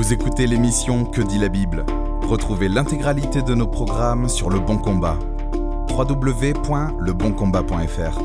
Vous écoutez l'émission Que dit la Bible Retrouvez l'intégralité de nos programmes sur Le Bon Combat. www.leboncombat.fr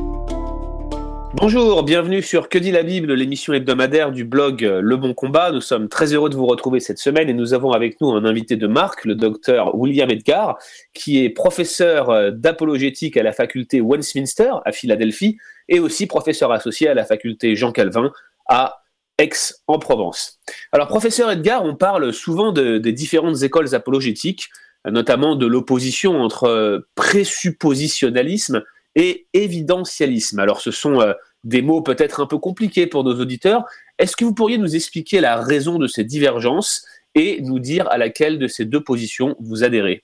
Bonjour, bienvenue sur Que dit la Bible, l'émission hebdomadaire du blog Le Bon Combat. Nous sommes très heureux de vous retrouver cette semaine et nous avons avec nous un invité de marque, le docteur William Edgar, qui est professeur d'apologétique à la faculté Westminster à Philadelphie et aussi professeur associé à la faculté Jean Calvin à Aix-en-Provence. Alors, professeur Edgar, on parle souvent de, des différentes écoles apologétiques, notamment de l'opposition entre présuppositionnalisme et évidentialisme. Alors, ce sont euh, des mots peut-être un peu compliqués pour nos auditeurs. Est-ce que vous pourriez nous expliquer la raison de ces divergences et nous dire à laquelle de ces deux positions vous adhérez?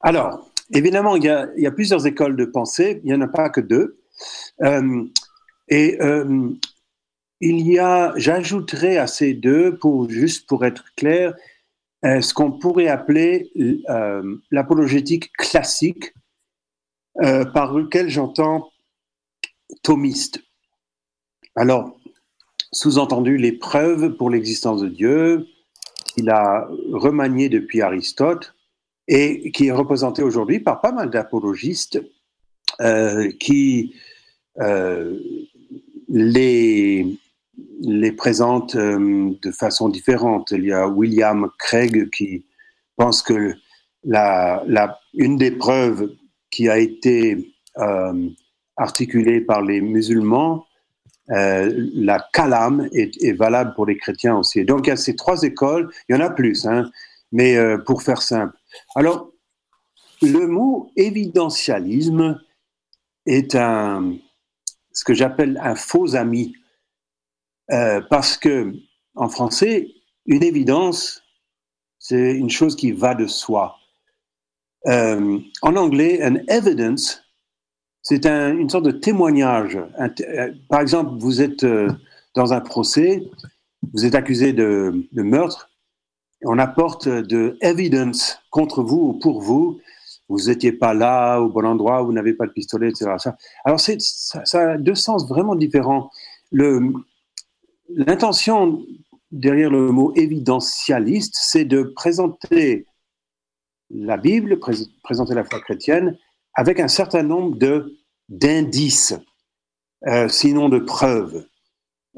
Alors, évidemment, il y, a, plusieurs écoles de pensée, il n'y en a pas que deux. Euh, et euh, il y a, j'ajouterai à ces deux, pour, juste pour être clair, euh, ce qu'on pourrait appeler euh, l'apologétique classique, euh, par lequel j'entends thomiste. Alors, sous-entendu, les preuves pour l'existence de Dieu, qu'il a remanié depuis Aristote et qui est représenté aujourd'hui par pas mal d'apologistes qui les, les présente euh, de façon différente. Il y a William Craig qui pense que la, une des preuves qui a été euh, articulée par les musulmans, euh, la calame est, valable pour les chrétiens aussi. Donc il y a ces trois écoles, il y en a plus, hein, mais pour faire simple. Alors, le mot évidentialisme est un, ce que j'appelle un faux ami. Euh, parce que en français, une évidence, c'est une chose qui va de soi. Euh, en anglais, an evidence, c'est un, une sorte de témoignage. Euh, par exemple, vous êtes dans un procès, vous êtes accusé de, de meurtre, on apporte de evidence contre vous ou pour vous. Vous n'étiez pas là au bon endroit, vous n'avez pas de pistolet, etc. Alors, ça, ça a deux sens vraiment différents. Le, L'intention derrière le mot évidentialiste, c'est de présenter la Bible, pré présenter la foi chrétienne avec un certain nombre d'indices, euh, sinon de preuves.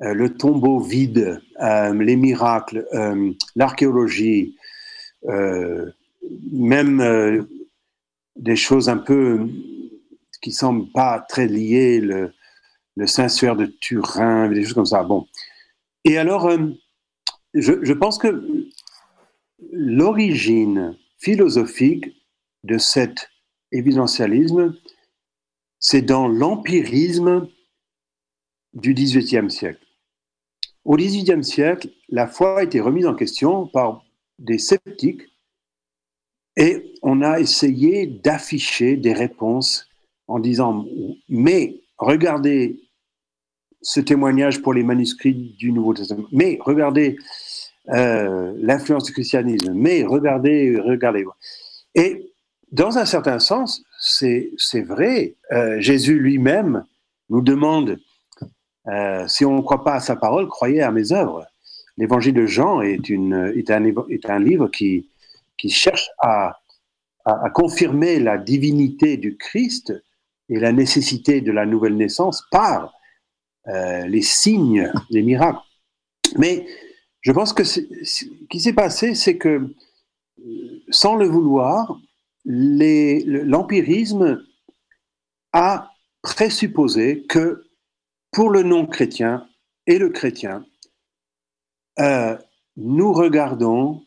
Euh, le tombeau vide, euh, les miracles, l'archéologie, même des choses un peu qui semblent pas très liées, le, le Saint-Suaire de Turin, des choses comme ça. Bon, et alors, euh, je, je, pense que l'origine philosophique de cet évidentialisme, c'est dans l'empirisme du XVIIIe siècle. Au XVIIIe siècle, la foi a été remise en question par des sceptiques et on a essayé d'afficher des réponses en disant, mais regardez ce témoignage pour les manuscrits du Nouveau Testament. Mais regardez euh, l'influence du christianisme. Mais regardez, regardez. Et dans un certain sens, c'est vrai. Euh, Jésus lui-même nous demande euh, si on ne croit pas à sa parole, croyez à mes œuvres. L'évangile de Jean est, une, est, un, est un livre qui, qui cherche à, à, à confirmer la divinité du Christ et la nécessité de la nouvelle naissance par euh, les signes, les miracles. Mais je pense que ce qui s'est passé, c'est que, sans le vouloir, l'empirisme a présupposé que pour le non-chrétien et le chrétien, euh, nous regardons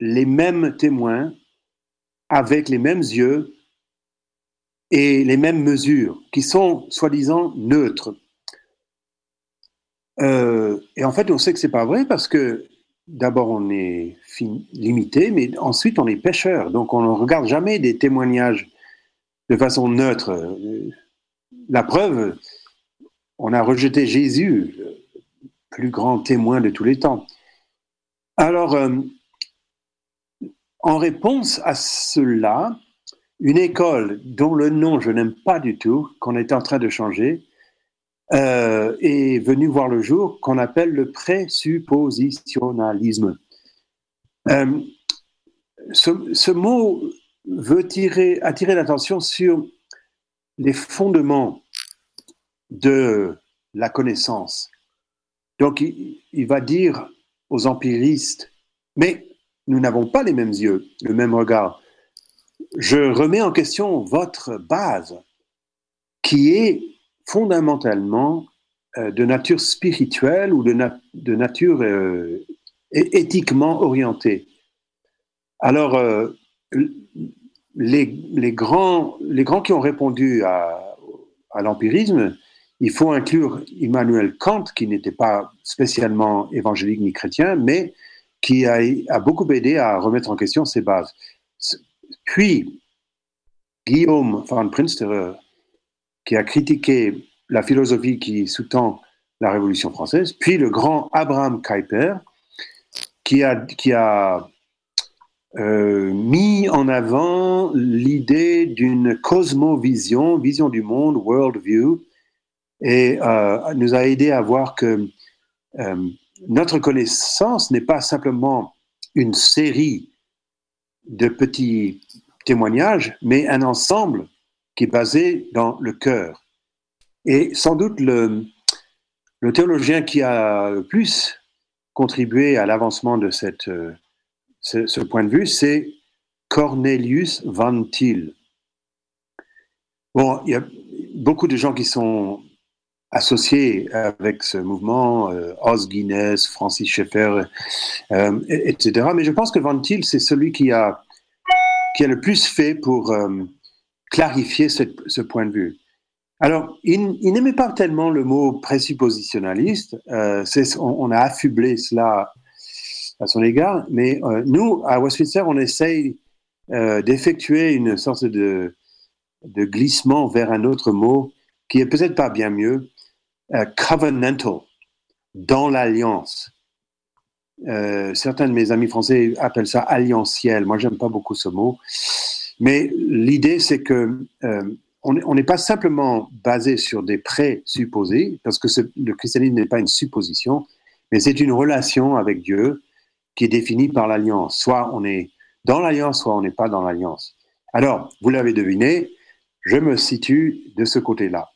les mêmes témoins avec les mêmes yeux et les mêmes mesures, qui sont soi-disant neutres. Euh, et en fait, on sait que c'est pas vrai parce que d'abord on est limité, mais ensuite on est pêcheur. Donc on ne regarde jamais des témoignages de façon neutre. La preuve, on a rejeté Jésus, le plus grand témoin de tous les temps. Alors, euh, en réponse à cela, une école dont le nom je n'aime pas du tout, qu'on est en train de changer, euh, est venu voir le jour qu'on appelle le présuppositionnalisme. Euh, ce, mot veut tirer, attirer l'attention sur les fondements de la connaissance. Donc, il, va dire aux empiristes, mais nous n'avons pas les mêmes yeux, le même regard. Je remets en question votre base, qui est fondamentalement euh, de nature spirituelle ou de, nature euh, éthiquement orientée. Alors, euh, les, grands, les grands qui ont répondu à, l'empirisme, il faut inclure Immanuel Kant, qui n'était pas spécialement évangélique ni chrétien, mais qui a, a, beaucoup aidé à remettre en question ses bases. Puis, Guillaume van Prinsterer, qui a critiqué la philosophie qui sous-tend la Révolution française, puis le grand Abraham Kuyper, qui a, euh, mis en avant l'idée d'une cosmovision, vision du monde, world view, et euh, nous a aidé à voir que euh, notre connaissance n'est pas simplement une série de petits témoignages, mais un ensemble qui est basé dans le cœur. Et sans doute le, théologien qui a le plus contribué à l'avancement de cette ce, point de vue, c'est Cornelius Van Til. Bon, il y a beaucoup de gens qui sont associés avec ce mouvement, euh, Os Guinness, Francis Schaeffer, euh, etc. Mais je pense que Van Til, c'est celui qui a, qui a le plus fait pour euh, clarifier ce point de vue. Alors, il, n'aimait pas tellement le mot présuppositionnaliste. Euh, on, a affublé cela à son égard. Mais euh, nous, à Westminster, on essaye euh, d'effectuer une sorte de, glissement vers un autre mot qui est peut-être pas bien mieux, covenantal, dans l'alliance. certains de mes amis français appellent ça alliantiel. Moi, j'aime pas beaucoup ce mot. Mais l'idée, c'est que on n'est pas simplement basé sur des présupposés, parce que le christianisme n'est pas une supposition, mais c'est une relation avec Dieu qui est définie par l'alliance. Soit on est dans l'alliance, soit on n'est pas dans l'alliance. Alors, vous l'avez deviné, je me situe de ce côté-là.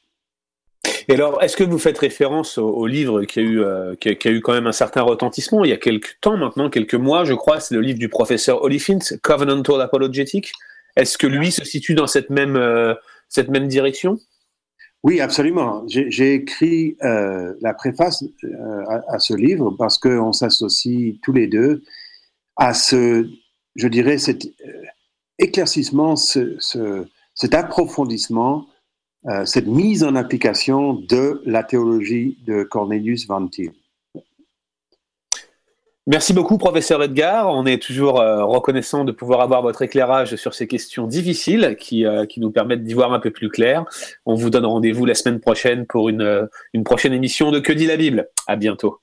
Et alors, est-ce que vous faites référence au, livre qui a, eu, euh, qui, a, eu quand même un certain retentissement il y a quelques temps maintenant, quelques mois, je crois, c'est le livre du professeur Oliphint, Covenantal Apologetic. Est-ce que lui se situe dans cette même, euh, cette même direction? Oui, absolument. J'ai écrit euh, la préface euh, à, ce livre parce qu'on s'associe tous les deux à ce, je dirais, cet éclaircissement, ce, cet approfondissement, cette mise en application de la théologie de Cornelius Van Til. Merci beaucoup, professeur Edgar. On est toujours euh, reconnaissant de pouvoir avoir votre éclairage sur ces questions difficiles qui, euh, qui nous permettent d'y voir un peu plus clair. On vous donne rendez-vous la semaine prochaine pour une, euh, une prochaine émission de Que dit la Bible. À bientôt.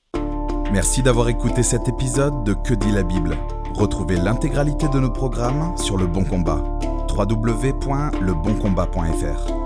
Merci d'avoir écouté cet épisode de Que dit la Bible. Retrouvez l'intégralité de nos programmes sur Le Bon Combat. www.leboncombat.fr